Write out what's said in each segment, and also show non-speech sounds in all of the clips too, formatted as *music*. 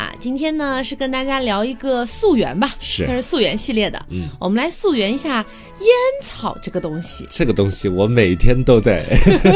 啊，今天呢是跟大家聊一个溯源吧，是算是溯源系列的。嗯，我们来溯源一下烟草这个东西。这个东西我每天都在，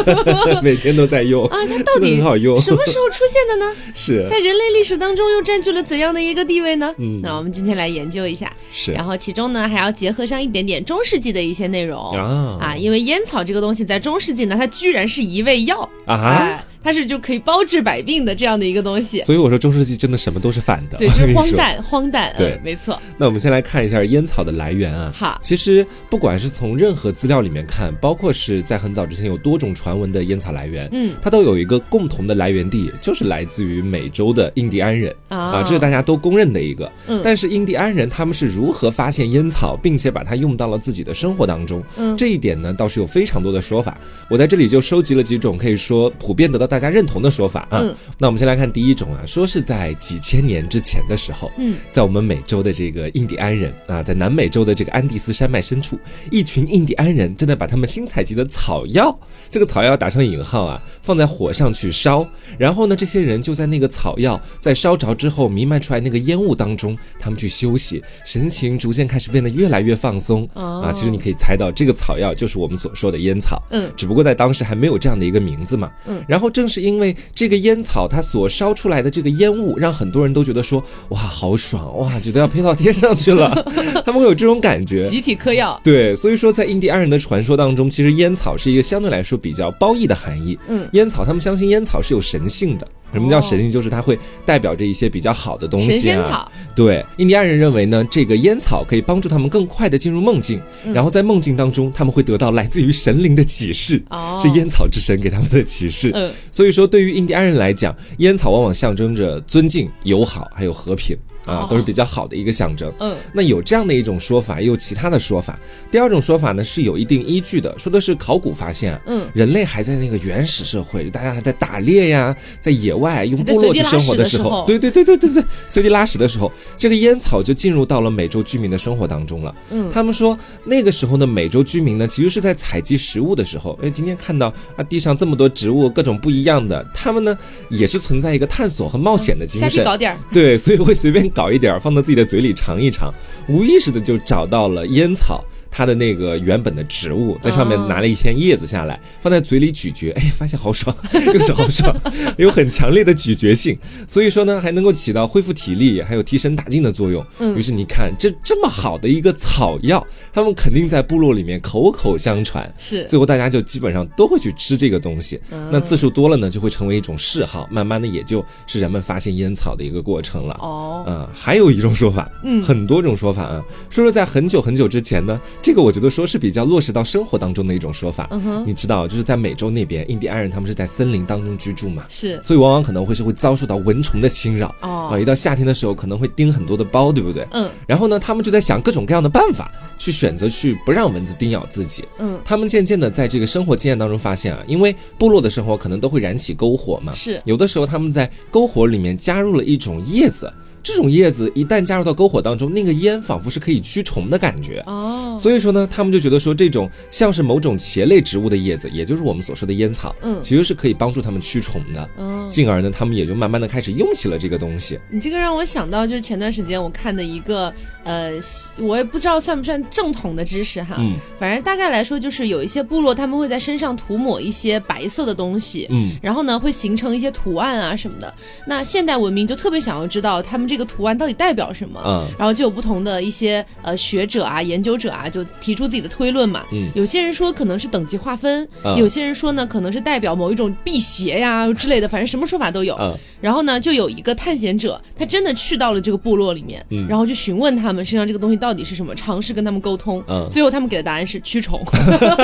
*laughs* 每天都在用啊。它到底很好用，什么时候出现的呢？*laughs* 是在人类历史当中又占据了怎样的一个地位呢？嗯，那我们今天来研究一下。是，然后其中呢还要结合上一点点中世纪的一些内容啊啊，因为烟草这个东西在中世纪呢，它居然是一味药啊。它是就可以包治百病的这样的一个东西，所以我说中世纪真的什么都是反的，对，就是 *laughs* 荒诞，荒诞，对，没错。那我们先来看一下烟草的来源啊。好，其实不管是从任何资料里面看，包括是在很早之前有多种传闻的烟草来源，嗯，它都有一个共同的来源地，就是来自于美洲的印第安人。啊，这是大家都公认的一个。嗯，但是印第安人他们是如何发现烟草，并且把它用到了自己的生活当中？嗯，这一点呢倒是有非常多的说法，我在这里就收集了几种可以说普遍得到大家认同的说法。法啊，那我们先来看第一种啊，说是在几千年之前的时候，嗯，在我们美洲的这个印第安人啊，在南美洲的这个安第斯山脉深处，一群印第安人正在把他们新采集的草药，这个草药打上引号啊，放在火上去烧，然后呢，这些人就在那个草药在烧着之后弥漫出来那个烟雾当中，他们去休息，神情逐渐开始变得越来越放松啊。其实你可以猜到，这个草药就是我们所说的烟草，嗯，只不过在当时还没有这样的一个名字嘛，嗯，然后正是因为这。个烟草它所烧出来的这个烟雾，让很多人都觉得说哇好爽哇，觉得要飞到天上去了，*laughs* 他们会有这种感觉。集体嗑药，对，所以说在印第安人的传说当中，其实烟草是一个相对来说比较褒义的含义。嗯，烟草他们相信烟草是有神性的。什么叫神性？就是它会代表着一些比较好的东西啊。对，印第安人认为呢，这个烟草可以帮助他们更快的进入梦境，然后在梦境当中，他们会得到来自于神灵的启示，是烟草之神给他们的启示。嗯，所以说对于印第安人来讲，烟草往往象征着尊敬、友好，还有和平。啊，都是比较好的一个象征。嗯，那有这样的一种说法，也有其他的说法。第二种说法呢是有一定依据的，说的是考古发现，嗯，人类还在那个原始社会，大家还在打猎呀，在野外用部落去生活的时候，对对对对对对，随地拉屎的时候，这个烟草就进入到了美洲居民的生活当中了。嗯，他们说那个时候的美洲居民呢，其实是在采集食物的时候，因为，今天看到啊地上这么多植物，各种不一样的，他们呢也是存在一个探索和冒险的精神，搞点对，所以会随便。搞一点放到自己的嘴里尝一尝，无意识的就找到了烟草。它的那个原本的植物，在上面拿了一片叶子下来，放在嘴里咀嚼，*laughs* 哎，发现好爽，*laughs* 又是好爽，*laughs* 有很强烈的咀嚼性，所以说呢，还能够起到恢复体力，还有提神打劲的作用。嗯，于是你看，这这么好的一个草药，他们肯定在部落里面口口相传，是，最后大家就基本上都会去吃这个东西。那次数多了呢，就会成为一种嗜好，慢慢的也就是人们发现烟草的一个过程了。哦，嗯，还有一种说法，嗯，很多种说法啊，说说在很久很久之前呢。这个我觉得说是比较落实到生活当中的一种说法。嗯哼，你知道，就是在美洲那边，印第安人他们是在森林当中居住嘛，是，所以往往可能会是会遭受到蚊虫的侵扰。哦，啊，一到夏天的时候可能会叮很多的包，对不对？嗯，然后呢，他们就在想各种各样的办法去选择去不让蚊子叮咬自己。嗯，他们渐渐的在这个生活经验当中发现啊，因为部落的生活可能都会燃起篝火嘛，是，有的时候他们在篝火里面加入了一种叶子。这种叶子一旦加入到篝火当中，那个烟仿佛是可以驱虫的感觉哦。所以说呢，他们就觉得说这种像是某种茄类植物的叶子，也就是我们所说的烟草，嗯，其实是可以帮助他们驱虫的。嗯，进而呢，他们也就慢慢的开始用起了这个东西。你这个让我想到，就是前段时间我看的一个，呃，我也不知道算不算正统的知识哈。嗯，反正大概来说，就是有一些部落他们会在身上涂抹一些白色的东西，嗯，然后呢会形成一些图案啊什么的。那现代文明就特别想要知道他们这个图案到底代表什么，嗯，然后就有不同的一些呃学者啊、研究者啊，就提出自己的推论嘛。嗯，有些人说可能是等级划分，嗯有些人说呢可能是代表某一种辟邪呀之类的，反正什么说法都有。嗯，然后呢，就有一个探险者，他真的去到了这个部落里面，嗯然后去询问他们身上这个东西到底是什么，尝试跟他们沟通。嗯最后他们给的答案是驱虫，*laughs*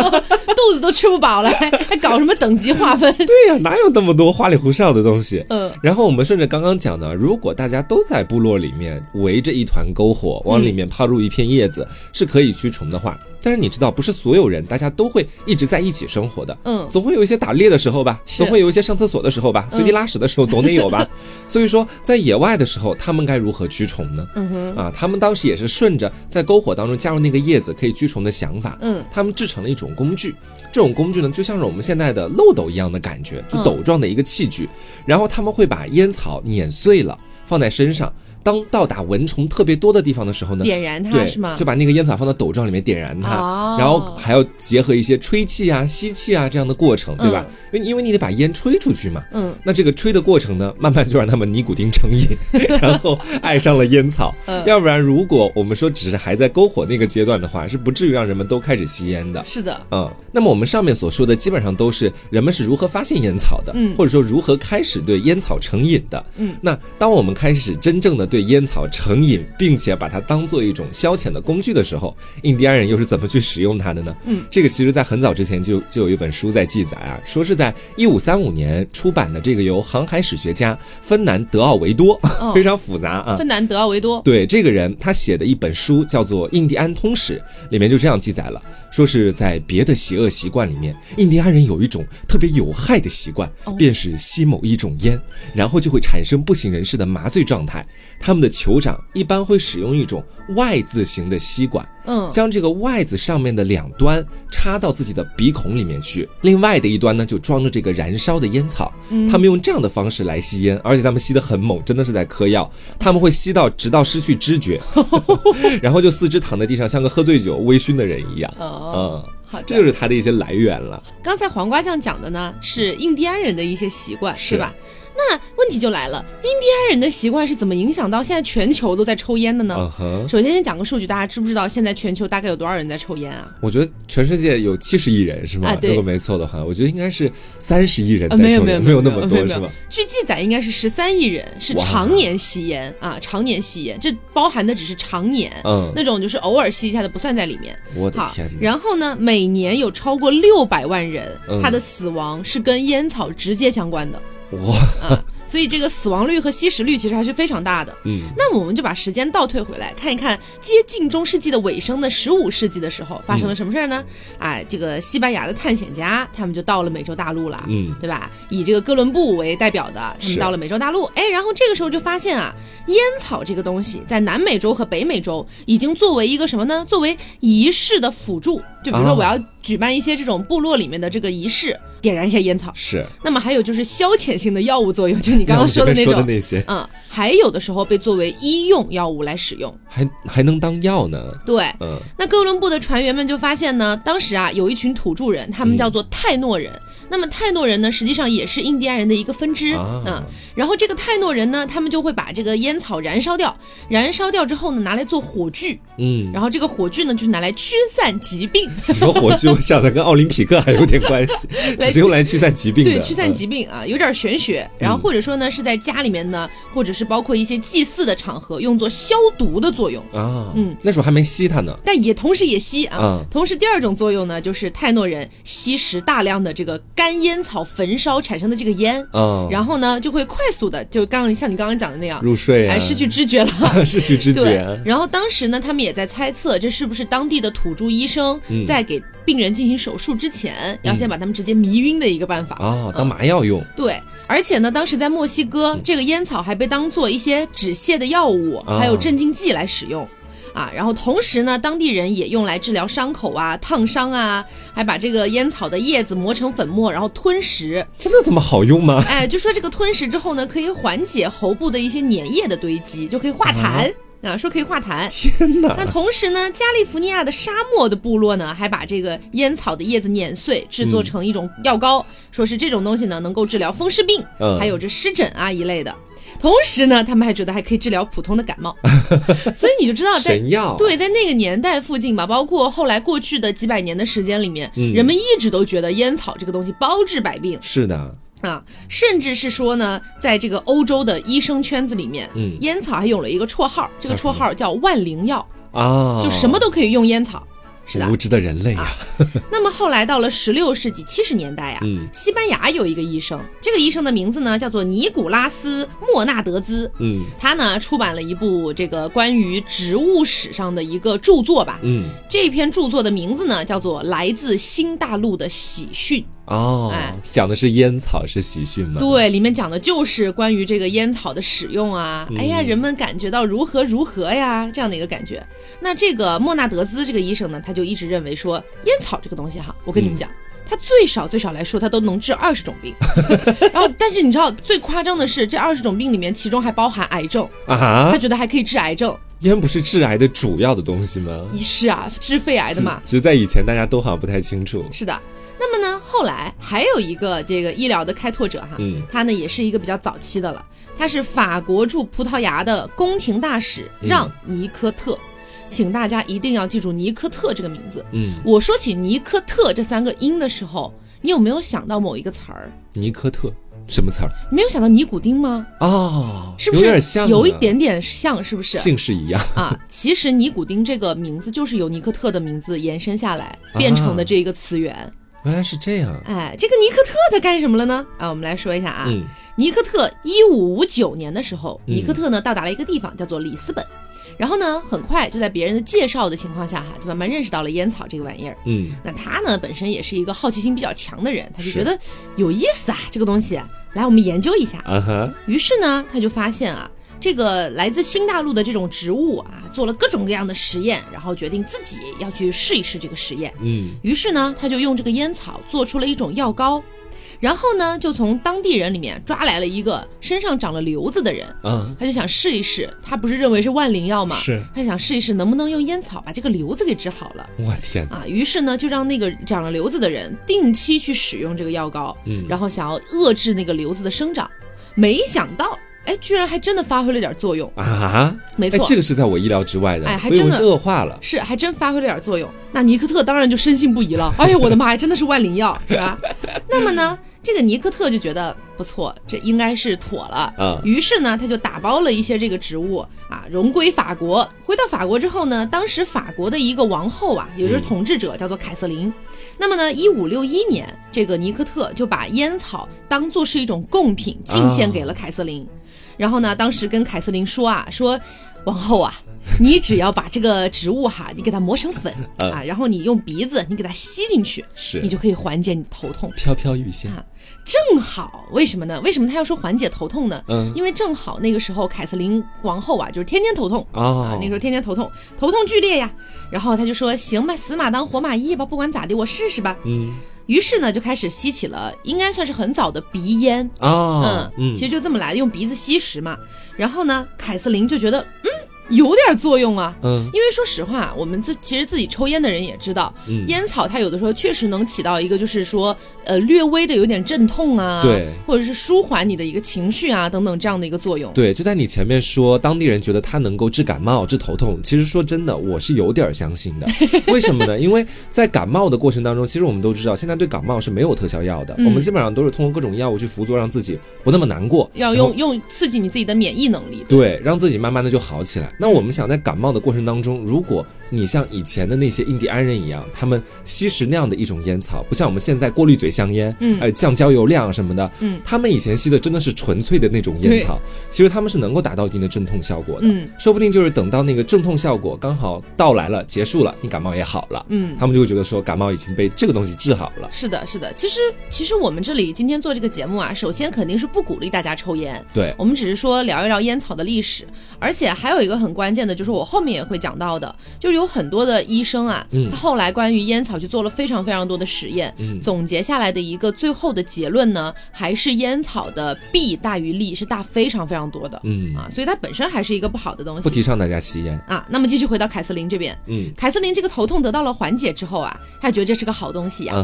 肚子都吃不饱了，还还搞什么等级划分？对呀、哪有那么多花里胡哨的东西？嗯，然后我们顺着刚刚讲的，如果大家都在部落里面围着一团篝火，往里面抛入一片叶子，是可以驱虫的话。但是你知道，不是所有人大家都会一直在一起生活的，嗯总会有一些打猎的时候吧，总会有一些上厕所的时候吧，随地拉屎的时候总得有吧。*laughs* 所以说，在野外的时候，他们该如何驱虫呢？嗯哼，啊，他们当时也是顺着在篝火当中加入那个叶子可以驱虫的想法，嗯，他们制成了一种工具。这种工具呢，就像是我们现在的漏斗一样的感觉，就嗯斗状的一个器具。然后他们会把烟草碾碎了，放在身上。当到达蚊虫特别多的地方的时候呢，点燃它对，是吗？就把那个烟草放到斗状里面点燃它，哦然后还要结合一些吹气啊、吸气啊这样的过程，对吧？因为因为你得把烟吹出去嘛。嗯，那这个吹的过程呢，慢慢就让他们尼古丁成瘾，*laughs* 然后爱上了烟草。嗯要不然，如果我们说只是还在篝火那个阶段的话，是不至于让人们都开始吸烟的。是的，嗯，那么我们上面所说的基本上都是人们是如何发现烟草的，嗯或者说如何开始对烟草成瘾的。嗯，那当我们开始真正的对烟草成瘾，并且把它当做一种消遣的工具的时候，印第安人又是怎么去使用它的呢？嗯，这个其实在很早之前就就有一本书在记载啊，说是在一五三五年出版的这个由航海史学家芬南德奥维多，哦非常复杂啊，芬南德奥维多，对这个人，他写的一本书叫做《印第安通史》，里面就这样记载了，说是在别的邪恶习惯里面，印第安人有一种特别有害的习惯哦，便是吸某一种烟，然后就会产生不省人事的麻醉状态。他们的酋长一般会使用一种 Y 字形的吸管，嗯，将这个外子上面的两端插到自己的鼻孔里面去，另外的一端呢就装着这个燃烧的烟草。他们用这样的方式来吸烟，而且他们吸得很猛，真的是在嗑药。他们会吸到直到失去知觉，*laughs* 然后就四肢躺在地上，像个喝醉酒微醺的人一样。哦，嗯，好的，这就是它的一些来源了。刚才黄瓜酱讲的呢是印第安人的一些习惯，是对吧？那问题就来了，印第安人的习惯是怎么影响到现在全球都在抽烟的呢？首先先讲个数据，大家知不知道现在全球大概有多少人在抽烟啊？我觉得全世界有七十亿人是吗？啊对如果没错的话，我觉得应该是三十亿人在呃，没有抽烟，没有有没那么多没有是吧？据记载，应该是十三亿人是常年吸烟啊，常年吸烟，这包含的只是常年，嗯，那种就是偶尔吸一下的不算在里面。我的天，然后呢，每年有超过六百万人，嗯他的死亡是跟烟草直接相关的哇，啊，*laughs* 所以这个死亡率和吸食率其实还是非常大的。嗯，那么我们就把时间倒退回来，看一看接近中世纪的尾声的十五世纪的时候发生了什么事儿呢？哎，这个西班牙的探险家他们就到了美洲大陆了，嗯。对吧？以这个哥伦布为代表的，他们是到了美洲大陆，哎，然后这个时候就发现啊，烟草这个东西在南美洲和北美洲已经作为一个什么呢？作为仪式的辅助，就比如说哦我要举办一些这种部落里面的这个仪式，点燃一下烟草。是那么还有就是消遣性的药物作用，就你刚刚说的那说的种。那些，嗯，还有的时候被作为医用药物来使用。还还能当药呢。对，嗯，那哥伦布的船员们就发现呢，当时啊有一群土著人，他们叫做泰诺人。那么泰诺人呢，实际上也是印第安人的一个分支啊嗯。然后这个泰诺人呢，他们就会把这个烟草燃烧掉，燃烧掉之后呢，拿来做火炬。嗯，然后这个火炬呢，就是拿来驱散疾病，你说火炬，我想的跟奥林匹克还有点关系，*laughs* 只是用来驱散疾病的。对，驱散嗯疾病啊，有点玄学。然后或者说呢，是在家里面呢，或者是包括一些祭祀的场合，用作消毒的作用。啊，嗯，那时候还没吸它呢。但也同时也吸啊。嗯同时，第二种作用呢，就是泰诺人吸食大量的这个干烟草焚烧产生的这个烟，嗯，然后呢就会快速的就刚刚像你刚刚讲的那样，入睡啊，哎，失去知觉了。*laughs* 失去知对。觉，，然后当时呢，他们也在猜测，这是不是当地的土著医生嗯。在给病人进行手术之前，要先把他们直接迷晕的一个办法。啊，当麻药用。对，而且呢，当时在墨西哥，这个烟草还被当做一些止泻的药物，啊。还有镇静剂来使用。啊，然后同时呢，当地人也用来治疗伤口啊、烫伤啊，还把这个烟草的叶子磨成粉末，然后吞食。真的这么好用吗？哎，就说这个吞食之后呢，可以缓解喉部的一些粘液的堆积，就可以化痰。啊，说可以化痰。天哪！那同时呢，加利福尼亚的沙漠的部落呢，还把这个烟草的叶子碾碎，制作成一种药膏，说是这种东西呢能够治疗风湿病，嗯还有这湿疹啊一类的。同时呢，他们还觉得还可以治疗普通的感冒，*laughs* 所以你就知道在。神药。对，在那个年代附近吧，包括后来过去的几百年的时间里面，嗯人们一直都觉得烟草这个东西包治百病是的，啊，甚至是说呢，在这个欧洲的医生圈子里面，嗯烟草还有了一个绰号，这个绰号叫万灵药。啊，就什么都可以用烟草。是的。无，知的人类呀、那么后来到了十六世纪七十年代啊，嗯。西班牙有一个医生，这个医生的名字呢叫做尼古拉斯·莫纳德兹，嗯。他呢出版了一部这个关于植物史上的一个著作吧。嗯。这篇著作的名字呢叫做《来自新大陆的喜讯》哦哎，讲的是烟草是喜讯吗？对，里面讲的就是关于这个烟草的使用啊，哎呀，人们感觉到如何如何呀，这样的一个感觉。那这个莫纳德兹这个医生呢，他就一直认为说，烟草这个东西哈，我跟你们讲。他最少最少来说，他都能治二十种病，*laughs* 然后，但是你知道最夸张的是，这二十种病里面，其中还包含癌症，啊他，觉得还可以治癌症。烟不是致癌的主要的东西吗？是啊，治肺癌的嘛。只是在以前大家都好像不太清楚。是的。那么呢，后来还有一个这个医疗的开拓者哈，嗯他呢也是一个比较早期的了，他是法国驻葡萄牙的宫廷大使让尼科特，请大家一定要记住尼科特这个名字。嗯，我说起尼科特这三个音的时候，你有没有想到某一个词儿？尼科特什么词儿？你没有想到尼古丁吗？哦，是不是有点像，有一点点像，是不是？姓氏一样。啊，其实尼古丁这个名字就是由尼科特的名字延伸下来变成的这一个词源。原来是这样。哎，这个尼克特他干什么了呢？啊，我们来说一下啊，嗯尼克特一五五九年的时候，嗯尼克特呢到达了一个地方叫做里斯本，然后呢很快就在别人的介绍的情况下哈，就慢慢认识到了烟草这个玩意儿。嗯那他呢本身也是一个好奇心比较强的人，他就觉得有意思啊，这个东西，来我们研究一下。啊哈，于是呢，他就发现啊，这个来自新大陆的这种植物啊，做了各种各样的实验，然后决定自己要去试一试这个实验。嗯。于是呢，他就用这个烟草做出了一种药膏，然后呢，就从当地人里面抓来了一个身上长了瘤子的人，嗯，他就想试一试，他不是认为是万灵药吗？是，他想试一试能不能用烟草把这个瘤子给治好了。我天，啊。于是呢，就让那个长了瘤子的人定期去使用这个药膏，嗯。然后想要遏制那个瘤子的生长，没想到，哎，居然还真的发挥了点作用。啊，哎没错，，这个是在我意料之外的，哎还真的恶化了。是，还真发挥了点作用。那尼科特当然就深信不疑了。*laughs* 哎呀，我的妈呀，真的是万灵药，是吧？那么呢，这个尼科特就觉得不错，这应该是妥了。嗯于是呢，他就打包了一些这个植物啊，荣归法国。回到法国之后呢，当时法国的一个王后啊，也就是统治者，叫做凯瑟琳。那么呢，一五六一年，这个尼科特就把烟草当做是一种贡品进献给了凯瑟琳。然后呢，当时跟凯瑟琳说啊，说王后啊，你只要把这个植物哈，你给它磨成粉嗯啊，然后你用鼻子你给它吸进去，是你就可以缓解你头痛。飘飘欲仙，啊正好，为什么呢？为什么他要说缓解头痛呢？嗯因为正好那个时候凯瑟琳王后啊，就是天天头痛。啊哦，，那时候天天头痛，头痛剧烈呀。然后他就说：“行吧，死马当活马医吧，不管咋的，我试试吧。嗯”于是呢，就开始吸起了，应该算是很早的鼻烟。啊，嗯，其实就这么来的，用鼻子吸食嘛。然后呢，凯瑟琳就觉得，嗯，有点作用啊。嗯因为说实话，我们自其实自己抽烟的人也知道，嗯烟草它有的时候确实能起到一个就是说，呃，略微的有点镇痛啊，对，或者是舒缓你的一个情绪啊等等这样的一个作用。对，就在你前面说，当地人觉得它能够治感冒、治头痛。其实说真的，我是有点儿相信的。*laughs* 为什么呢？因为在感冒的过程当中，其实我们都知道，现在对感冒是没有特效药的，嗯我们基本上都是通过各种药物去辅佐，让自己不那么难过，要用用刺激你自己的免疫能力。对，让自己慢慢的就好起来。那我们想在感冒的过程当中，如果你像以前的那些印第安人一样，他们吸食那样的一种烟草，不像我们现在过滤嘴香烟，嗯呃，降焦油量什么的，嗯他们以前吸的真的是纯粹的那种烟草，其实他们是能够达到一定的镇痛效果的。嗯说不定就是等到那个镇痛效果刚好到来了，结束了，你感冒也好了，嗯。他们就会觉得说感冒已经被这个东西治好了。是的，是的。其实，其实我们这里今天做这个节目啊，首先肯定是不鼓励大家抽烟，对，我们只是说聊一聊烟草的历史，而且还有一个很关键的，就是我后面也会讲到的，就是有很多的医生啊，嗯。他后来关于烟草去做了非常非常多的实验，嗯。总结下来的一个最后的结论呢，还是烟草的弊大于利，是大非常非常多的，嗯，啊，所以它本身还是一个不好的东西。不提倡大家吸烟。啊。那么继续回到凯瑟琳这边，嗯。凯瑟琳这个头痛得到了缓解之后啊，她觉得这是个好东西呀、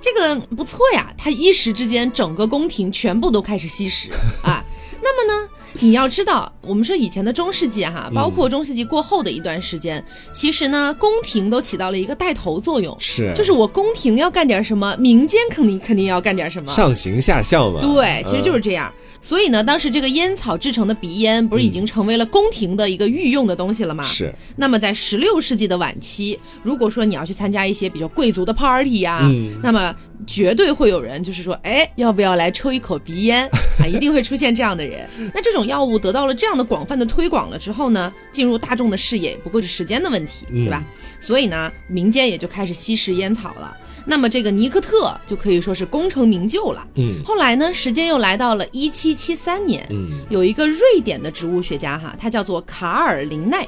这个不错呀，她一时之间整个宫廷全部都开始吸食。*laughs* 啊。那么呢，你要知道，我们说以前的中世纪哈，包括中世纪过后的一段时间，其实呢，宫廷都起到了一个带头作用，是，就是我宫廷要干点什么，民间肯定肯定要干点什么。上行下效嘛。对，其实就嗯是这样。所以呢，当时这个烟草制成的鼻烟，不是已经成为了宫廷的一个御用的东西了吗？是，那么在十六世纪的晚期，如果说你要去参加一些比较贵族的 party 呀、嗯那么绝对会有人就是说，哎，要不要来抽一口鼻烟 *laughs* 啊？一定会出现这样的人。那这种药物得到了这样的广泛的推广了之后呢，进入大众的视野，不过是时间的问题，嗯对吧？所以呢，民间也就开始吸食烟草了。那么这个尼克特就可以说是功成名就了。嗯后来呢，时间又来到了一七七三年，嗯有一个瑞典的植物学家哈，他叫做卡尔林奈，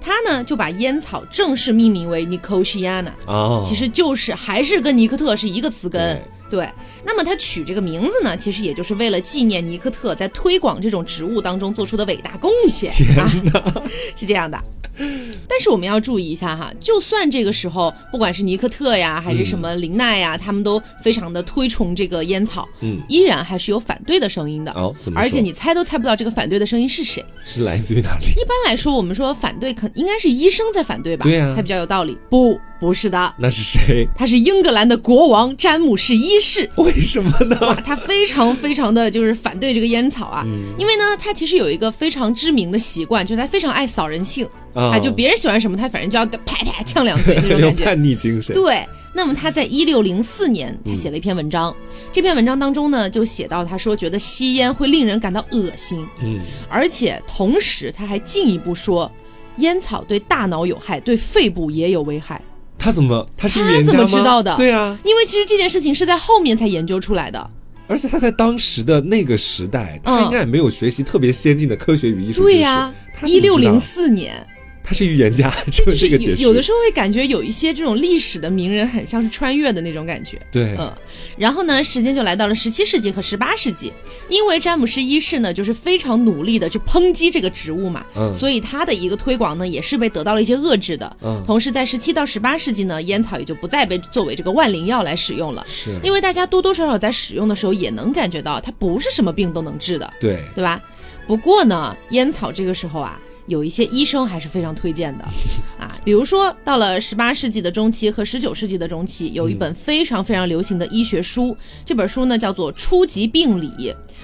他呢就把烟草正式命名为 Nicotiana，哦，其实就是还是跟尼克特是一个词根。对，那么他取这个名字呢，其实也就是为了纪念尼克特在推广这种植物当中做出的伟大贡献。天啊，*laughs* 是这样的。*laughs* 但是我们要注意一下哈，就算这个时候，不管是尼克特呀，还是什么林奈呀，他们都非常的推崇这个烟草，嗯，依然还是有反对的声音的。哦，怎么说？而且你猜都猜不到这个反对的声音是谁。是来自于哪里？一般来说，我们说反对，肯应该是医生在反对吧？对呀才比较有道理。不，不是的，那是谁？他是英格兰的国王詹姆士一世。为什么呢？哇，他非常非常的就是反对这个烟草啊，嗯因为呢，他其实有一个非常知名的习惯，就是他非常爱扫人性啊啊，就别人喜欢什么，他反正就要啪啪呛两嘴那种感觉。*laughs* 叛逆精神。对，那么他在一六零四年，嗯他写了一篇文章，这篇文章当中呢，就写到他说觉得吸烟会令人感到恶心，嗯，而且同时他还进一步说，烟草对大脑有害，对肺部也有危害。他怎么？他是他怎么知道的对啊，因为其实这件事情是在后面才研究出来的。而且他在当时的那个时代，他嗯应该也没有学习特别先进的科学与艺术知识。对呀、一六零四年，他是预言家，就就是是这个解释。有有的时候会感觉有一些这种历史的名人很像是穿越的那种感觉。对，嗯，然后呢，时间就来到了十七世纪和十八世纪，因为詹姆士一世呢，就是非常努力的去抨击这个植物嘛，嗯所以他的一个推广呢，也是被得到了一些遏制的。嗯同时在十七到十八世纪呢，烟草也就不再被作为这个万灵药来使用了，是，因为大家多多少少在使用的时候也能感觉到它不是什么病都能治的，对，对吧？不过呢，烟草这个时候啊，有一些医生还是非常推荐的 *laughs* 啊，比如说到了十八世纪的中期和十九世纪的中期，有一本非常非常流行的医学书，这本书呢叫做《初级病理》。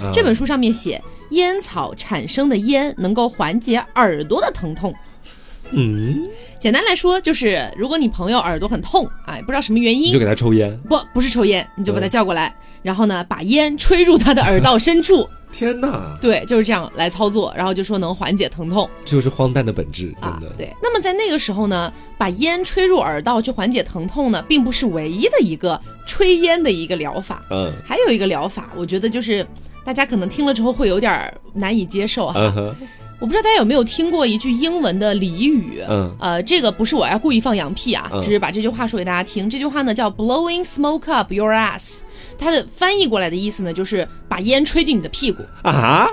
啊这本书上面写，烟草产生的烟能够缓解耳朵的疼痛。嗯，简单来说，就是如果你朋友耳朵很痛，哎，不知道什么原因你就，给他抽烟。不不是抽烟，你就把他嗯叫过来，然后呢把烟吹入他的耳道深处，天哪，对，就是这样来操作，然后就说能缓解疼痛。这就是荒诞的本质，真啊的。，对。那么在那个时候呢，把烟吹入耳道去缓解疼痛呢，并不是唯一的一个吹烟的一个疗法，嗯还有一个疗法，我觉得就是大家可能听了之后会有点难以接受哈。嗯哼，我不知道大家有没有听过一句英文的俚语，嗯呃，这个不是我要故意放羊屁啊，嗯只是把这句话说给大家听。这句话呢叫 “blowing smoke up your ass”，它的翻译过来的意思呢就是把烟吹进你的屁股。啊，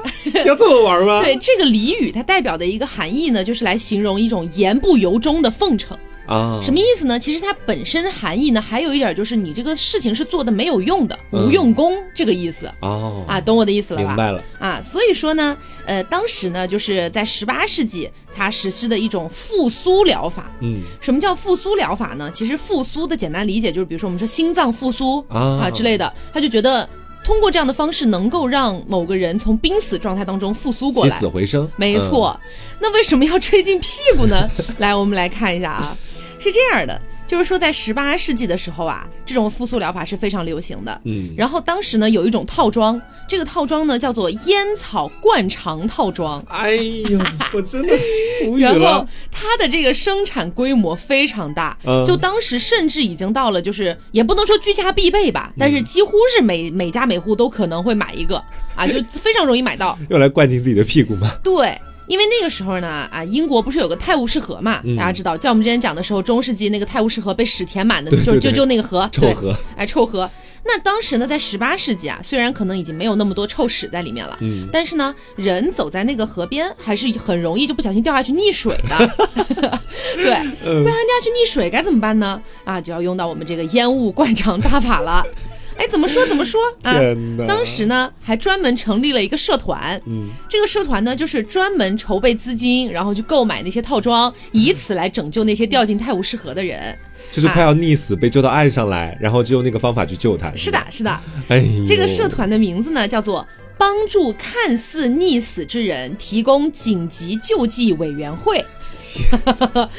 要这么玩吗？*laughs* 对，这个俚语它代表的一个含义呢，就是来形容一种言不由衷的奉承。啊，什么意思呢？其实它本身含义呢，还有一点就是你这个事情是做的没有用的，嗯无用功这个意思。哦啊，懂我的意思了吧？明白了。啊，所以说呢，呃，当时呢，就是在十八世纪，它实施的一种复苏疗法。嗯什么叫复苏疗法呢？其实复苏的简单理解就是，比如说我们说心脏复苏啊啊之类的，他就觉得通过这样的方式能够让某个人从濒死状态当中复苏过来起死。回生，没错，那为什么要吹进屁股呢？*laughs* 来，我们来看一下啊，是这样的，就是说在十八世纪的时候啊，这种复苏疗法是非常流行的。嗯，然后当时呢，有一种套装，这个套装呢叫做烟草灌肠套装。哎呦，我真的无语 *laughs* 然后了。它的这个生产规模非常大，嗯就当时甚至已经到了，就是也不能说居家必备吧，嗯但是几乎是每每家每户都可能会买一个啊，就非常容易买到。*laughs* 用来灌进自己的屁股吗？对，因为那个时候呢，啊，英国不是有个泰晤士河嘛？嗯大家知道，在我们之前讲的时候，中世纪那个泰晤士河被屎填满的，就就对对对就那个河，对臭河，哎，臭河。那当时呢，在十八世纪啊，虽然可能已经没有那么多臭屎在里面了，嗯但是呢，人走在那个河边还是很容易就不小心掉下去溺水的。*laughs* 对，嗯不小心掉下去溺水该怎么办呢？啊，就要用到我们这个烟雾灌肠大法了。哎，怎么说怎么说啊？当时呢，还专门成立了一个社团，嗯，这个社团呢，就是专门筹备资金，然后去购买那些套装，以此来拯救那些掉进泰晤士河的人。就是快要溺死，被救到岸上来，然后就用那个方法去救他。是的，是的，哎，这个社团的名字呢叫做“帮助看似溺死之人提供紧急救济委员会”。*laughs*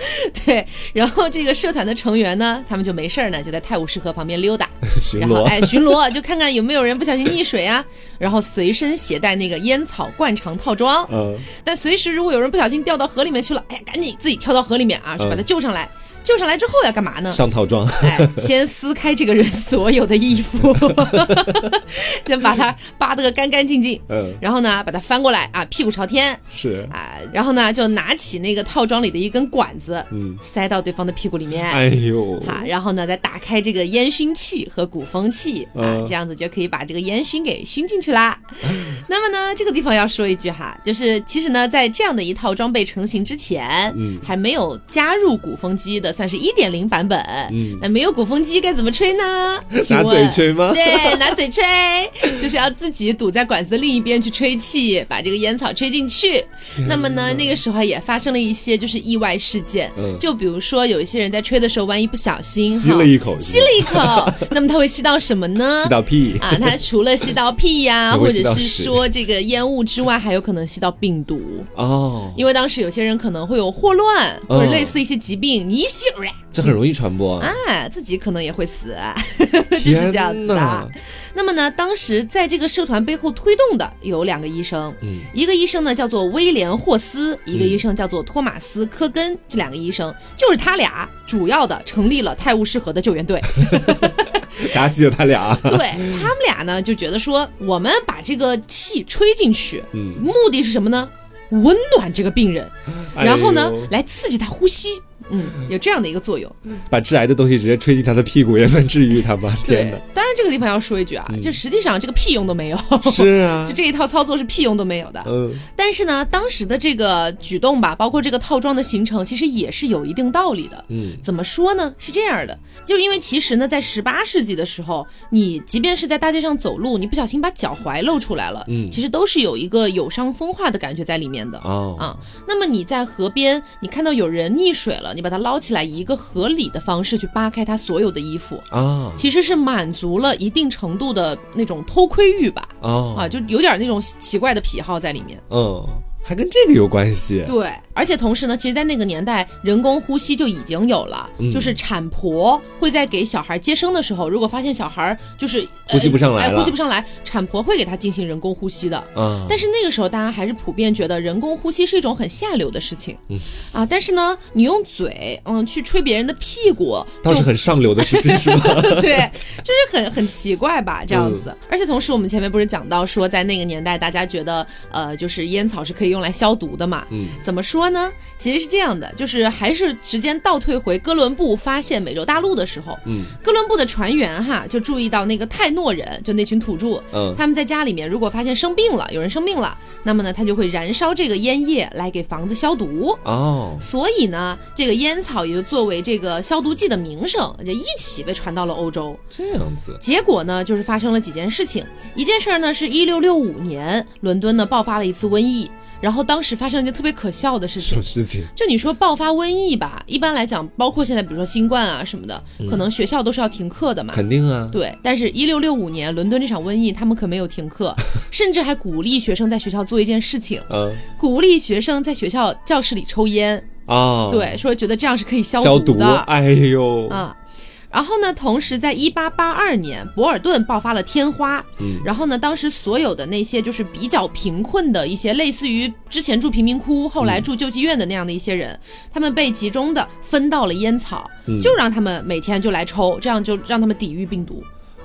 对，然后这个社团的成员呢，他们就没事儿呢，就在泰晤士河旁边溜达，巡然后逻，哎巡逻，*laughs* 就看看有没有人不小心溺水啊，然后随身携带那个烟草灌肠套装。嗯，但随时如果有人不小心掉到河里面去了，哎呀，赶紧自己跳到河里面啊，去把他救上来。救上来之后要干嘛呢？上套装，哎，先撕开这个人所有的衣服，*laughs* 先把他扒得个干干净净，嗯，然后呢，把他翻过来啊，屁股朝天。是，啊，然后呢，就拿起那个套装里的一根管子，嗯，塞到对方的屁股里面。哎呦，啊，然后呢，再打开这个烟熏器和鼓风器啊，嗯。这样子就可以把这个烟熏给熏进去啦。*laughs* 那么呢，这个地方要说一句哈，就是其实呢，在这样的一套装备成型之前，嗯。还没有加入鼓风机的，算是一点零版本。嗯那没有鼓风机该怎么吹呢？*laughs* 拿嘴吹吗对，拿嘴吹，就是要自己堵在管子的另一边去吹气，把这个烟草吹进去。那么呢，那个时候也发生了一些就是意外事件，嗯就比如说有一些人在吹的时候，万一不小心吸了一口，吸了一口，*laughs* 那么他会吸到什么呢？吸到屁，啊，他除了吸到屁呀、*laughs* 还或者是说这个烟雾之外，还有可能吸到病毒。哦，因为当时有些人可能会有霍乱或者嗯类似一些疾病，你一吸，这很容易传播。啊，啊，自己可能也会死，*laughs* 就是这样子的。啊。那么呢，当时在这个社团背后推动的有两个医生，嗯。一个医生呢叫做威廉霍斯，一个医生叫做托马斯科根，这两个医生。就是他俩主要的成立了泰晤士河的救援队。*laughs* 打起了他俩，*laughs* 对他们俩呢，就觉得说，我们把这个气吹进去，嗯。目的是什么呢？温暖这个病人，然后呢，哎来刺激他呼吸，嗯，有这样的一个作用。把致癌的东西直接吹进他的屁股，也算治愈他吧？天对哪，，当然这个地方要说一句啊，就实际上这个屁用都没有，是啊 *laughs* 就，这一套操作是屁用都没有的。嗯但是呢，当时的这个举动吧，包括这个套装的形成，其实也是有一定道理的。嗯怎么说呢？是这样的，就是因为其实呢，在十八世纪的时候，你即便是在大街上走路，你不小心把脚踝露出来了，嗯其实都是有一个有伤风化的感觉在里面的。哦啊，那么你在河边，你看到有人溺水了，你把它捞起来，以一个合理的方式去扒开他所有的衣服，啊。其实是满足了一定程度的那种偷窥欲吧，哦。啊，就有点那种奇怪的癖好在里面。嗯，还跟这个有关系，对，而且同时呢，其实，在那个年代，人工呼吸就已经有了，嗯就是产婆会在给小孩接生的时候，如果发现小孩就是呼吸不上来呼吸不上来，产婆会给他进行人工呼吸的。啊，但是那个时候，大家还是普遍觉得人工呼吸是一种很下流的事情，嗯啊，但是呢，你用嘴，嗯，去吹别人的屁股，倒是很上流的事情，是吧？*laughs* 对，就是很很奇怪吧，这样子。嗯而且同时，我们前面不是讲到说，在那个年代，大家觉得呃，就是烟草是可以用来消毒的嘛。嗯，怎么说呢？其实是这样的，就是还是时间倒退回哥伦布发现美洲大陆的时候，嗯哥伦布的船员哈就注意到那个泰诺人，就那群土著，嗯他们在家里面如果发现生病了，有人生病了，那么呢，他就会燃烧这个烟叶来给房子消毒。哦，所以呢，这个烟草也就作为这个消毒剂的名声，就一起被传到了欧洲。这样子，结果呢，就是发生了几件事情。一件事儿呢是一六六五年，伦敦呢爆发了一次瘟疫，然后当时发生了一件特别可笑的事情什么。事情？就你说爆发瘟疫吧，一般来讲，包括现在比如说新冠啊什么的，可能学校都是要停课的嘛。肯定啊，对，但是，一六六五年伦敦这场瘟疫，他们可没有停课，*laughs* 甚至还鼓励学生在学校做一件事情，嗯鼓励学生在学校教室里抽烟。啊，对，说觉得这样是可以消消毒，毒的。哎呦，啊。然后呢，同时在一八八二年，博尔顿爆发了天花。嗯然后呢，当时所有的那些就是比较贫困的一些，类似于之前住贫民窟，后来住救济院的那样的一些人，他们被集中的分到了烟草，嗯就让他们每天就来抽，这样就让他们抵御病毒。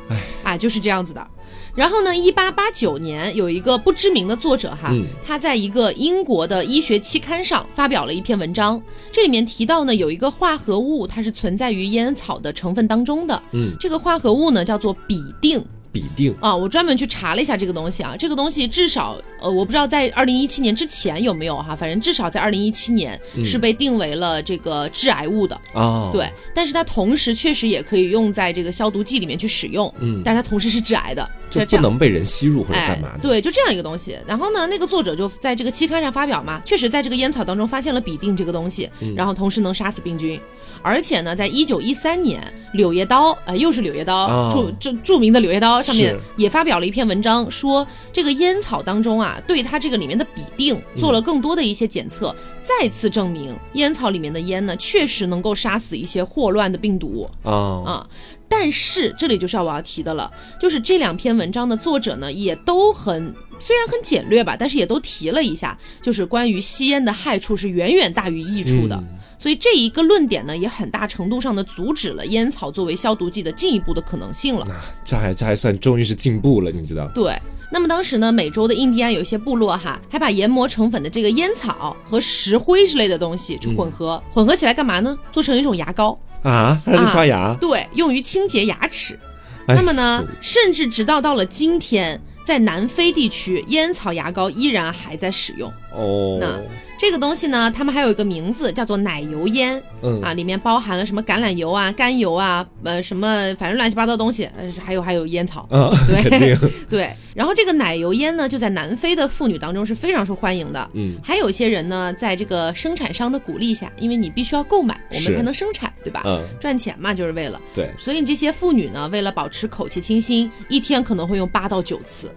哎，啊，就是这样子的。然后呢，一八八九年有一个不知名的作者哈，嗯。他在一个英国的医学期刊上发表了一篇文章，这里面提到呢有一个化合物，它是存在于烟草的成分当中的。嗯，这个化合物呢叫做吡啶吡啶啊，我专门去查了一下这个东西啊，这个东西至少呃我不知道在二零一七年之前有没有哈，反正至少在二零一七年嗯。是被定为了这个致癌物的。啊，，对，但是它同时确实也可以用在这个消毒剂里面去使用，嗯。但是它同时是致癌的，就不。能被人吸入或者哎干嘛的，，对，就这样一个东西。然后呢，那个作者就在这个期刊上发表嘛，确实在这个烟草当中发现了吡啶这个东西，嗯。然后同时能杀死病菌，而且呢，在一九一三年，柳叶刀，呃，又是柳叶刀，哦著著著名的柳叶刀上面也发表了一篇文章，说这个烟草当中啊，对它这个里面的吡啶做了更多的一些检测，再次证明烟草里面的烟呢，确实能够杀死一些霍乱的病毒。啊，啊，但是这里就是要我要提的了，就是这两篇文章的作者呢，也都很虽然很简略吧，但是也都提了一下，就是关于吸烟的害处是远远大于益处的。嗯所以这一个论点呢，也很大程度上的阻止了烟草作为消毒剂的进一步的可能性了。那这还这还算终于是进步了，你知道？对，那么当时呢，美洲的印第安有一些部落哈，还把研磨成粉的这个烟草和石灰之类的东西去混合，混合起来干嘛呢？做成一种牙膏，啊，还是刷牙？对，用于清洁牙齿。哎那么呢，甚至直到到了今天，在南非地区，烟草牙膏依然还在使用。哦，那这个东西呢，他们还有一个名字叫做奶油烟嗯啊，里面包含了什么橄榄油啊、甘油啊，呃，什么反正乱七八糟东西，呃，还有还有烟草。啊，*laughs* 对，*laughs* 对，然后这个奶油烟呢，就在南非的妇女当中是非常受欢迎的。嗯，还有一些人呢，在这个生产商的鼓励下，因为你必须要购买，我们才能生产，对吧？嗯，赚钱嘛，就是为了。对，所以这些妇女呢，为了保持口气清新，一天可能会用八到九次，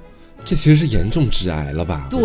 这其实是严重致癌了吧？对，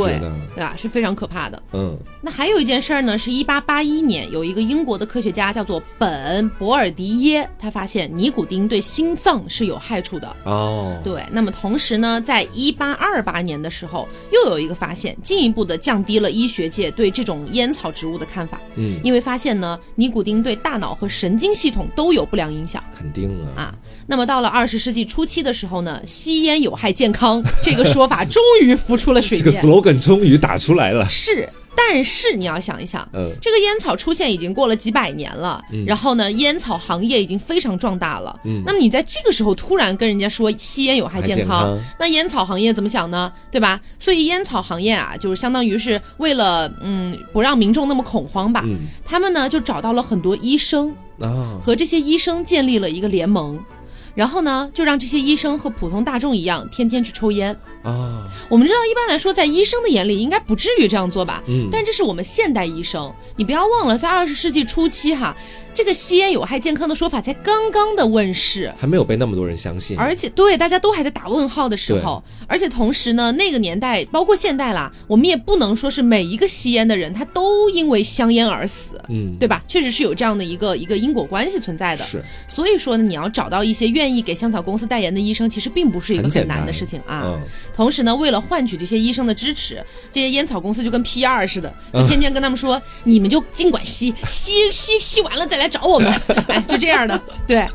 对吧？是非常可怕的。嗯，那还有一件事儿呢，是一八八一年，有一个英国的科学家叫做本·博尔迪耶，他发现尼古丁对心脏是有害处的。哦，对，那么同时呢，在一八二八年的时候，又有一个发现，进一步的降低了医学界对这种烟草植物的看法。嗯，因为发现呢，尼古丁对大脑和神经系统都有不良影响肯定啊，啊。那么到了二十世纪初期的时候呢，吸烟有害健康这个说法终于浮出了水面这个。slogan 终于打出来了。是，但是你要想一想，嗯这个烟草出现已经过了几百年了，然后呢，烟草行业已经非常壮大了。嗯那么你在这个时候突然跟人家说吸烟有害健康，健康那烟草行业怎么想呢？对吧？所以烟草行业啊，就是相当于是为了嗯不让民众那么恐慌吧，嗯他们呢就找到了很多医生，啊，和这些医生建立了一个联盟。然后呢，就让这些医生和普通大众一样，天天去抽烟。啊，我们知道，一般来说，在医生的眼里，应该不至于这样做吧？嗯但这是我们现代医生，你不要忘了，在二十世纪初期哈，这个吸烟有害健康的说法才刚刚的问世。还没有被那么多人相信。而且，对大家都还在打问号的时候，而且同时呢，那个年代包括现代啦，我们也不能说是每一个吸烟的人他都因为香烟而死，嗯，对吧？确实是有这样的一个一个因果关系存在的。是，所以说呢，你要找到一些愿意给香草公司代言的医生，其实并不是一个很难的事情啊。嗯，同时呢，为了换取这些医生的支持，这些烟草公司就跟 PR 似的，就天天跟他们说，你们就尽管吸，吸吸吸完了再来找我们，*laughs* 哎，就这样的。对，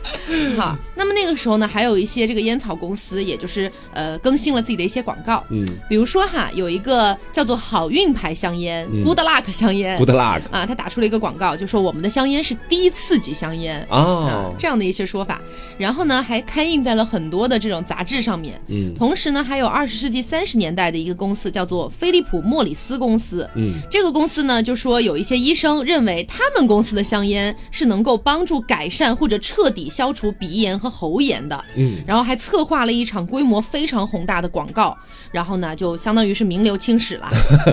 好，那么那个时候呢，还有一些这个烟草公司，也就是呃更新了自己的一些广告，嗯。比如说哈，有一个叫做好运牌香烟、嗯。Good Luck 香烟，Good luck 啊，他打出了一个广告，就说我们的香烟是低刺激香烟。啊。哦，，这样的一些说法，然后呢，还刊印在了很多的这种杂志上面。嗯。同时呢，还有二十世纪三十年代的一个公司叫做飞利浦莫里斯公司。嗯。这个公司呢，就说有一些医生认为他们公司的香烟是能够帮助改善或者彻底消除鼻炎和喉炎的。嗯，然后还策划了一场规模非常宏大的广告，然后呢，就相当于是名留青史了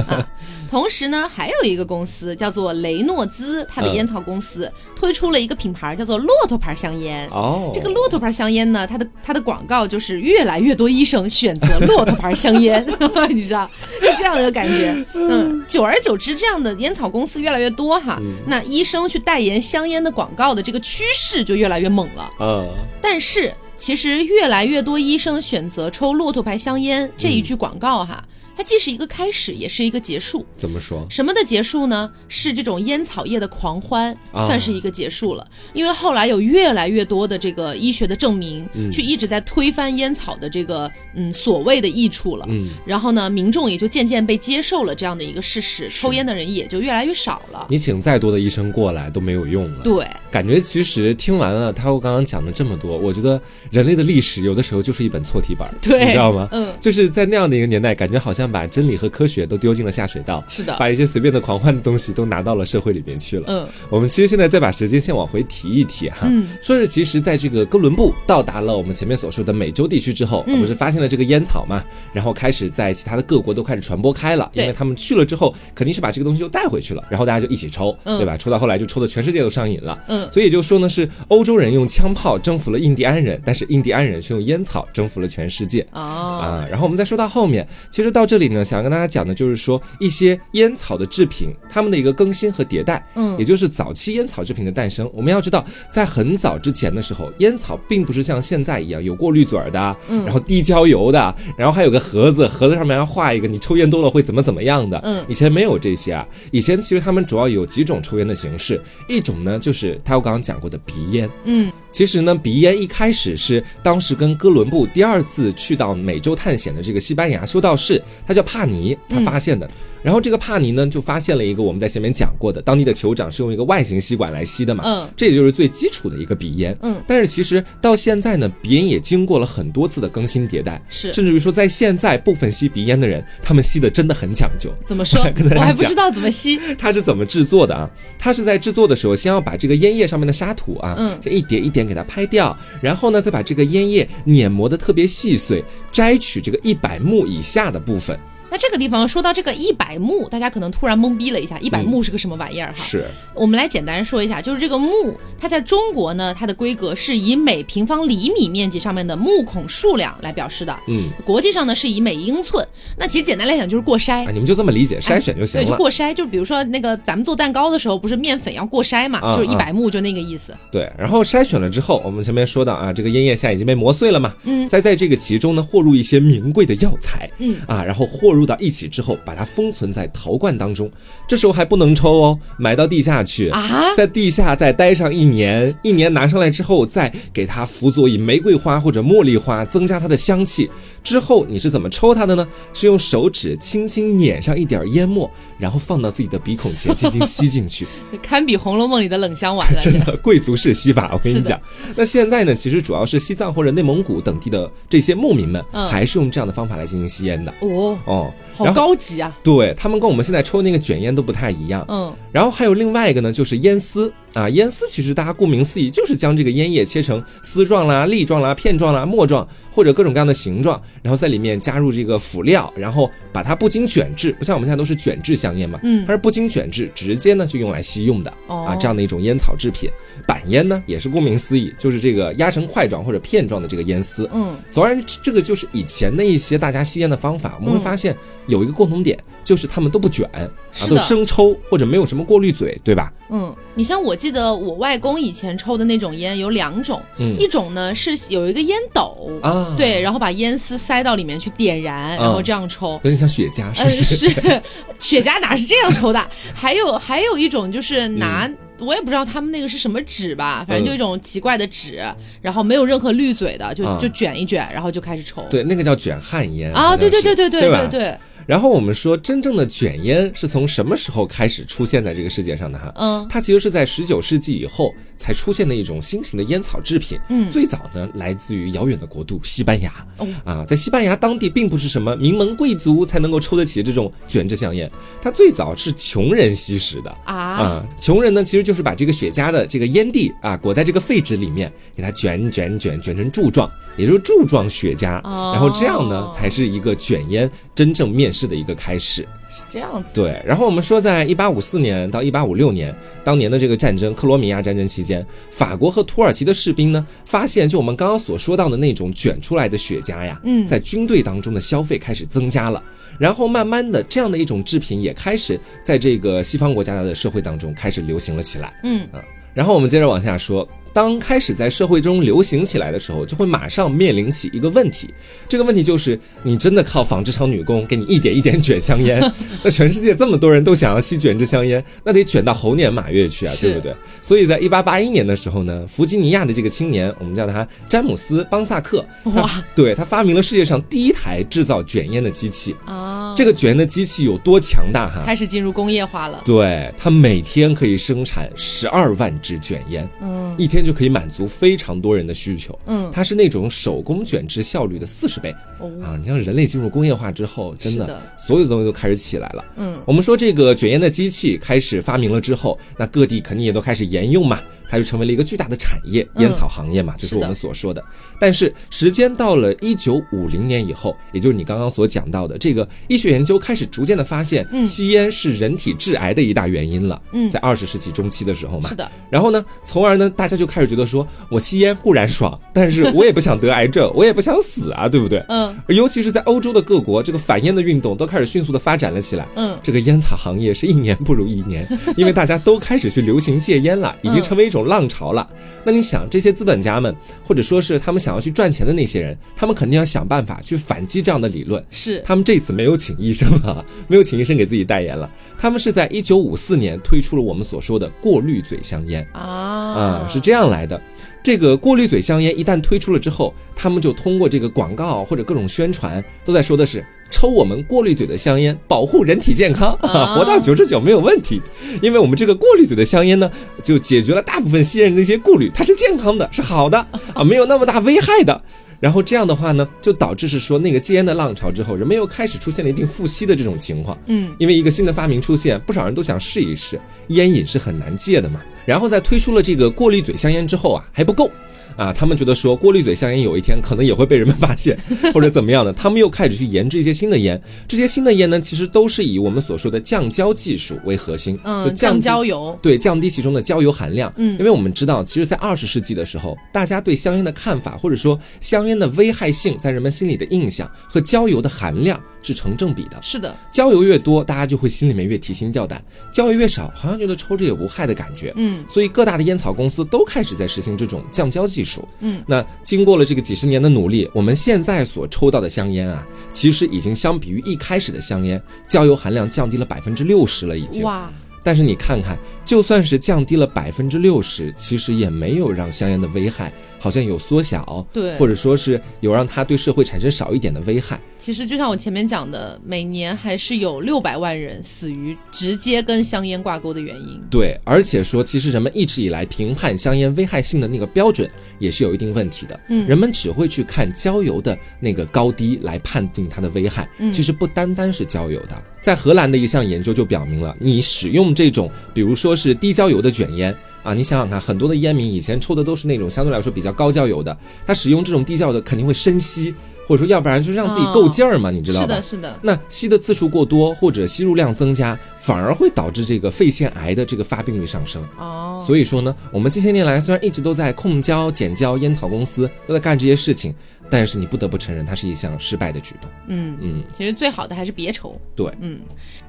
啊。*laughs* 同时呢，还有一个公司叫做雷诺兹，它的嗯烟草公司、推出了一个品牌叫做骆驼牌香烟。哦，这个骆驼牌香烟呢，它的它的广告就是越来越多医生选择骆驼牌香烟，*laughs* 你知道，就这样的一个感觉。嗯，久而久之，这样的烟草公司越来越多哈，那医生去代言香烟的广告的这个趋势就越来越猛了。嗯，但是其实越来越多医生选择抽骆驼牌香烟这一句广告哈，它既是一个开始，也是一个结束。怎么说？什么的结束呢？是这种烟草业的狂欢，啊算是一个结束了。因为后来有越来越多的这个医学的证明，去一直在推翻烟草的这个嗯所谓的益处了。嗯，然后呢，民众也就渐渐被接受了这样的一个事实，抽烟的人也就越来越少了。你请再多的医生过来都没有用了。对，感觉其实听完了他刚刚讲了这么多，我觉得人类的历史有的时候就是一本错题本，对你知道吗？嗯，就是在那样的一个年代，感觉好像把真理和科学都丢进了下水道，是的，把一些随便的狂欢的东西都拿到了社会里边去了。嗯我们其实现在再把时间线往回提一提哈，嗯说是其实在这个哥伦布到达了我们前面所说的美洲地区之后，嗯不是发现了这个烟草嘛，然后开始在其他的各国都开始传播开了，因为他们去了之后肯定是把这个东西又带回去了，然后大家就一起抽，嗯对吧？抽到后来就抽的全世界都上瘾了。嗯所以也就说呢，是欧洲人用枪炮征服了印第安人，但是印第安人却用烟草征服了全世界。哦，啊，然后我们再说到后面，其实到这这里呢，想要跟大家讲的就是说一些烟草的制品，它们的一个更新和迭代，嗯。也就是早期烟草制品的诞生。我们要知道，在很早之前的时候，烟草并不是像现在一样有过滤嘴儿的，嗯。然后滴焦油的，然后还有个盒子，盒子上面要画一个你抽烟多了会怎么怎么样的。嗯。以前没有这些啊，以前其实他们主要有几种抽烟的形式，一种呢就是他我刚刚讲过的鼻烟，嗯其实呢，鼻烟一开始是当时跟哥伦布第二次去到美洲探险的这个西班牙修道士，他叫帕尼，他发现的。然后这个帕尼呢，就发现了一个我们在前面讲过的，当地的酋长是用一个外形吸管来吸的嘛，嗯这也就是最基础的一个鼻烟。嗯，但是其实到现在呢，鼻烟也经过了很多次的更新迭代，是甚至于说在现在部分吸鼻烟的人，他们吸的真的很讲究。怎么说 *laughs* 我还不知道怎么吸。它是怎么制作的啊？它是在制作的时候，先要把这个烟叶上面的沙土啊，嗯先一点一点给它拍掉，然后呢，再把这个烟叶碾磨的特别细碎，摘取这个一百目以下的部分。那这个地方说到这个一百目，大家可能突然懵逼了一下，一百嗯目是个什么玩意儿哈？是，我们来简单说一下，就是这个目，它在中国呢，它的规格是以每平方厘米面积上面的目孔数量来表示的，嗯，国际上呢是以每英寸。那其实简单来讲就是过筛啊，。你们就这么理解，筛选就行了对，就。过筛，就比如说那个咱们做蛋糕的时候，不是面粉要过筛嘛，啊就是一百目就那个意思。对，然后筛选了之后，我们前面说到啊，这个烟叶下已经被磨碎了嘛，嗯再在这个其中呢和入一些名贵的药材，嗯啊，然后和入到一起之后，把它封存在陶罐当中，这时候还不能抽哦，埋到地下去啊在地下再待上一年，一年拿上来之后，再给它辅佐以玫瑰花或者茉莉花，增加它的香气。之后你是怎么抽它的呢？是用手指轻轻捻上一点烟末，然后放到自己的鼻孔前，轻轻吸进去。堪比《红楼梦》里的冷香丸了。真的贵族式吸法，我跟你讲。那现在呢，其实主要是西藏或者内蒙古等地的这些牧民们，嗯还是用这样的方法来进行吸烟的。哦，哦，好高级啊。对他们跟我们现在抽那个卷烟都不太一样。嗯然后还有另外一个呢，就是烟丝啊，烟丝其实大家顾名思义就是将这个烟叶切成丝状啦、粒状啦、片状啦、末状或者各种各样的形状，然后在里面加入这个辅料，然后把它不经卷制，不像我们现在都是卷制香烟嘛，嗯它是不经卷制，直接呢就用来吸用的、哦啊，这样的一种烟草制品。板烟呢也是顾名思义，就是这个压成块状或者片状的这个烟丝。嗯，总而言之，这个就是以前的一些大家吸烟的方法。我们会嗯发现有一个共同点，就是他们都不卷啊是，的都生抽或者没有什么过滤嘴，对吧？嗯，你像我记得我外公以前抽的那种烟有两种，嗯一种呢是有一个烟斗，啊，对，然后把烟丝塞到里面去点燃，然后这样抽。有点像雪茄，是呃，不是？是 *laughs* 雪茄哪是这样抽的？*laughs* 还有还有一种就是拿。嗯我也不知道他们那个是什么纸吧，反正就一种奇怪的纸，然后没有任何滤嘴的，就啊就卷一卷，然后就开始抽。对，那个叫卷旱烟啊，对对对对对对对对，然后我们说，真正的卷烟是从什么时候开始出现在这个世界上的哈？嗯它其实是在十九世纪以后才出现的一种新型的烟草制品。嗯最早呢来自于遥远的国度西班牙。哦啊，在西班牙当地并不是什么名门贵族才能够抽得起这种卷制香烟，它最早是穷人吸食的。啊，啊，穷人呢，其实就是把这个雪茄的这个烟蒂啊裹在这个废纸里面，给它卷卷卷卷成柱状，也就是柱状雪茄，哦然后这样呢，才是一个卷烟真正面世的一个开始。是这样子。对，然后我们说，在一八五四年到一八五六年，当年的这个战争，克罗米亚战争期间，法国和土耳其的士兵呢，发现就我们刚刚所说到的那种卷出来的雪茄呀，嗯在军队当中的消费开始增加了，然后慢慢的，这样的一种制品也开始在这个西方国家的社会当中开始流行了起来。嗯然后我们接着往下说，当开始在社会中流行起来的时候，就会马上面临起一个问题。这个问题就是，你真的靠纺织厂女工给你一点一点卷香烟，*laughs* 那全世界这么多人都想要吸卷制香烟，那得卷到猴年马月去啊，对不对？所以在一八八一年的时候呢，弗吉尼亚的这个青年，我们叫他詹姆斯·邦萨克，哇对他发明了世界上第一台制造卷烟的机器。啊，这个卷烟的机器有多强大哈？开始进入工业化了。对，它每天可以生产十二万支卷烟，嗯一天就可以满足非常多人的需求。嗯它是那种手工卷制效率的四十倍哦啊！你像人类进入工业化之后，真的的所有的东西都开始起来了。嗯我们说这个卷烟的机器开始发明了之后，那各地肯定也都开始沿用嘛，它就成为了一个巨大的产业，烟草行业嘛，就是我们所说的。但是时间到了一九五零年以后，也就是你刚刚所讲到的，这个医学研究开始逐渐的发现，吸烟是人体致癌的一大原因了。嗯在二十世纪中期的时候嘛，是的，然后呢，从而呢，大家就开始觉得说，我吸烟固然爽，但是我也不想得癌症，*laughs* 我也不想死啊，对不对？嗯尤其是在欧洲的各国，这个反烟的运动都开始迅速的发展了起来。嗯这个烟草行业是一年不如一年，因为大家都开始去流行戒烟了，*laughs* 已经成为一种浪潮了。那你想，这些资本家们，或者说是他们想要去赚钱的那些人，他们肯定要想办法去反击这样的理论。是，他们这次没有请医生了，*laughs* 没有请医生给自己代言了，他们是在一九五四年推出了我们所说的过滤嘴香烟。啊啊，是这样来的。这个过滤嘴香烟一旦推出了之后，他们就通过这个广告或者各种宣传，都在说的是抽我们过滤嘴的香烟，保护人体健康，啊 *laughs* 活到九十九没有问题。因为我们这个过滤嘴的香烟呢，就解决了大部分吸烟人的一些顾虑，它是健康的，是好的 *laughs* 啊，没有那么大危害的。然后这样的话呢，就导致是说那个戒烟的浪潮之后，人们又开始出现了一定复吸的这种情况。嗯，因为一个新的发明出现，不少人都想试一试，烟瘾是很难戒的嘛。然后在推出了这个过滤嘴香烟之后啊，还不够。啊，他们觉得说过滤嘴香烟有一天可能也会被人们发现，*laughs* 或者怎么样的，他们又开始去研制一些新的烟。这些新的烟呢，其实都是以我们所说的降焦技术为核心，就嗯，降降焦油，对，降低其中的焦油含量。嗯因为我们知道，其实，在二十世纪的时候，大家对香烟的看法，或者说香烟的危害性，在人们心里的印象和焦油的含量是成正比的。是的，焦油越多，大家就会心里面越提心吊胆；焦油越少，好像觉得抽着也无害的感觉。嗯所以各大的烟草公司都开始在实行这种降焦技术。嗯，那经过了这个几十年的努力，我们现在所抽到的香烟啊，其实已经相比于一开始的香烟，焦油含量降低了百分之六十了，已经。哇，但是你看看，就算是降低了百分之六十，其实也没有让香烟的危害好像有缩小，对或者说是有让它对社会产生少一点的危害。其实就像我前面讲的，每年还是有六百万人死于直接跟香烟挂钩的原因。对，而且说，其实人们一直以来评判香烟危害性的那个标准也是有一定问题的。嗯人们只会去看焦油的那个高低来判定它的危害。嗯其实不单单是焦油的，在荷兰的一项研究就表明了，你使用这种，比如说是低焦油的卷烟啊，你想想看，很多的烟民以前抽的都是那种相对来说比较高焦油的，他使用这种低焦油的肯定会深吸，或者说要不然就是让自己够劲儿嘛，你知道吧？是的，是的，那吸的次数过多或者吸入量增加，反而会导致这个肺腺癌的这个发病率上升。哦，所以说呢，我们近些年来虽然一直都在控焦、减焦，烟草公司都在干这些事情，但是你不得不承认，它是一项失败的举动。嗯，嗯，其实最好的还是别抽。对，嗯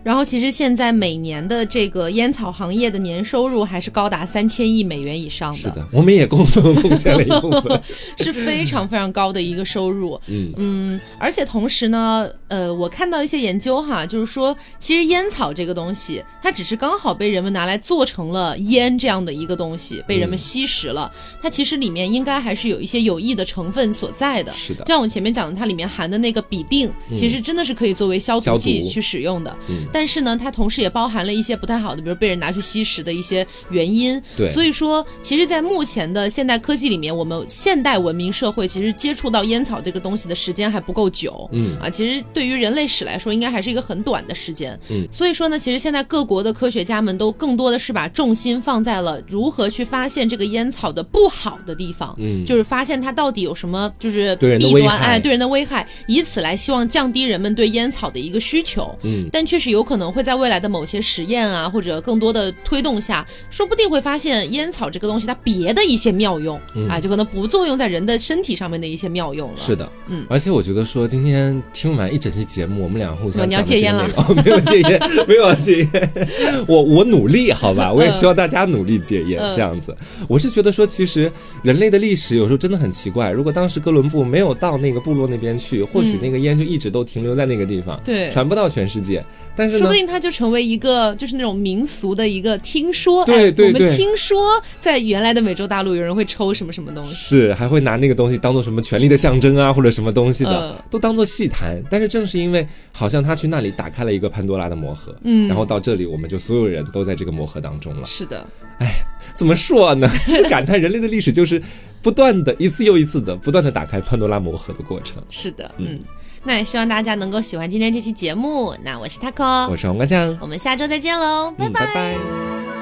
然后其实现在每年的这个烟草行业的年收入还是高达三千亿美元以上的，是的，我们也共同贡献了一部分。*laughs* 是非常非常高的一个收入。嗯嗯，而且同时呢，呃，我看到一些研究哈，就是说，其实烟草这个东西，它只是刚好被人们拿来做成了烟这样的一个东西，被人们吸食了。它其实里面应该还是有一些有益的成分所在的。是的就像我前面讲的，它里面含的那个吡啶，其实真的是可以作为消毒剂去使用的。嗯但是呢，它同时也包含了一些不太好的，比如被人拿去吸食的一些原因。对所以说，其实，在目前的现代科技里面，我们现代文明社会其实接触到烟草这个东西的时间还不够久。嗯啊，其实对于人类史来说，应该还是一个很短的时间。嗯，所以说呢，其实现在各国的科学家们都更多的是把重心放在了如何去发现这个烟草的不好的地方。嗯就是发现它到底有什么就是的弊端，危害哎，对人的危害，以此来希望降低人们对烟草的一个需求。嗯，但确实有可能会在未来的某些实验啊，或者更多的推动下，说不定会发现烟草这个东西它别的一些妙用、啊，就可能不作用在人的身体上面的一些妙用了。是的，嗯而且我觉得说今天听完一整期节目，我们俩互怎么你要戒烟了，哦没有戒烟，*laughs* 没有要戒烟，我我努力，好吧，我也希望大家努力戒烟，嗯这样子。我是觉得说，其实人类的历史有时候真的很奇怪，如果当时哥伦布没有到那个部落那边去，或许嗯那个烟就一直都停留在那个地方，对传不到全世界。但是说不，定它就成为一个就是那种民俗的一个听说，对对哎，我们听说在原来的美洲大陆有人会抽什么什么东西，是还会拿那个东西当做什么权力的象征啊，或者什么东西的，嗯都当做戏谈。但是正是因为好像他去那里打开了一个潘多拉的魔盒，嗯然后到这里我们就所有人都在这个魔盒当中了。是的，怎么说呢？*laughs* 就感叹人类的历史就是不断的一次又一次的不断的打开潘多拉魔盒的过程。是的，嗯，那也希望大家能够喜欢今天这期节目。那我是 taco，我是黄瓜酱，我们下周再见喽，拜嗯，拜拜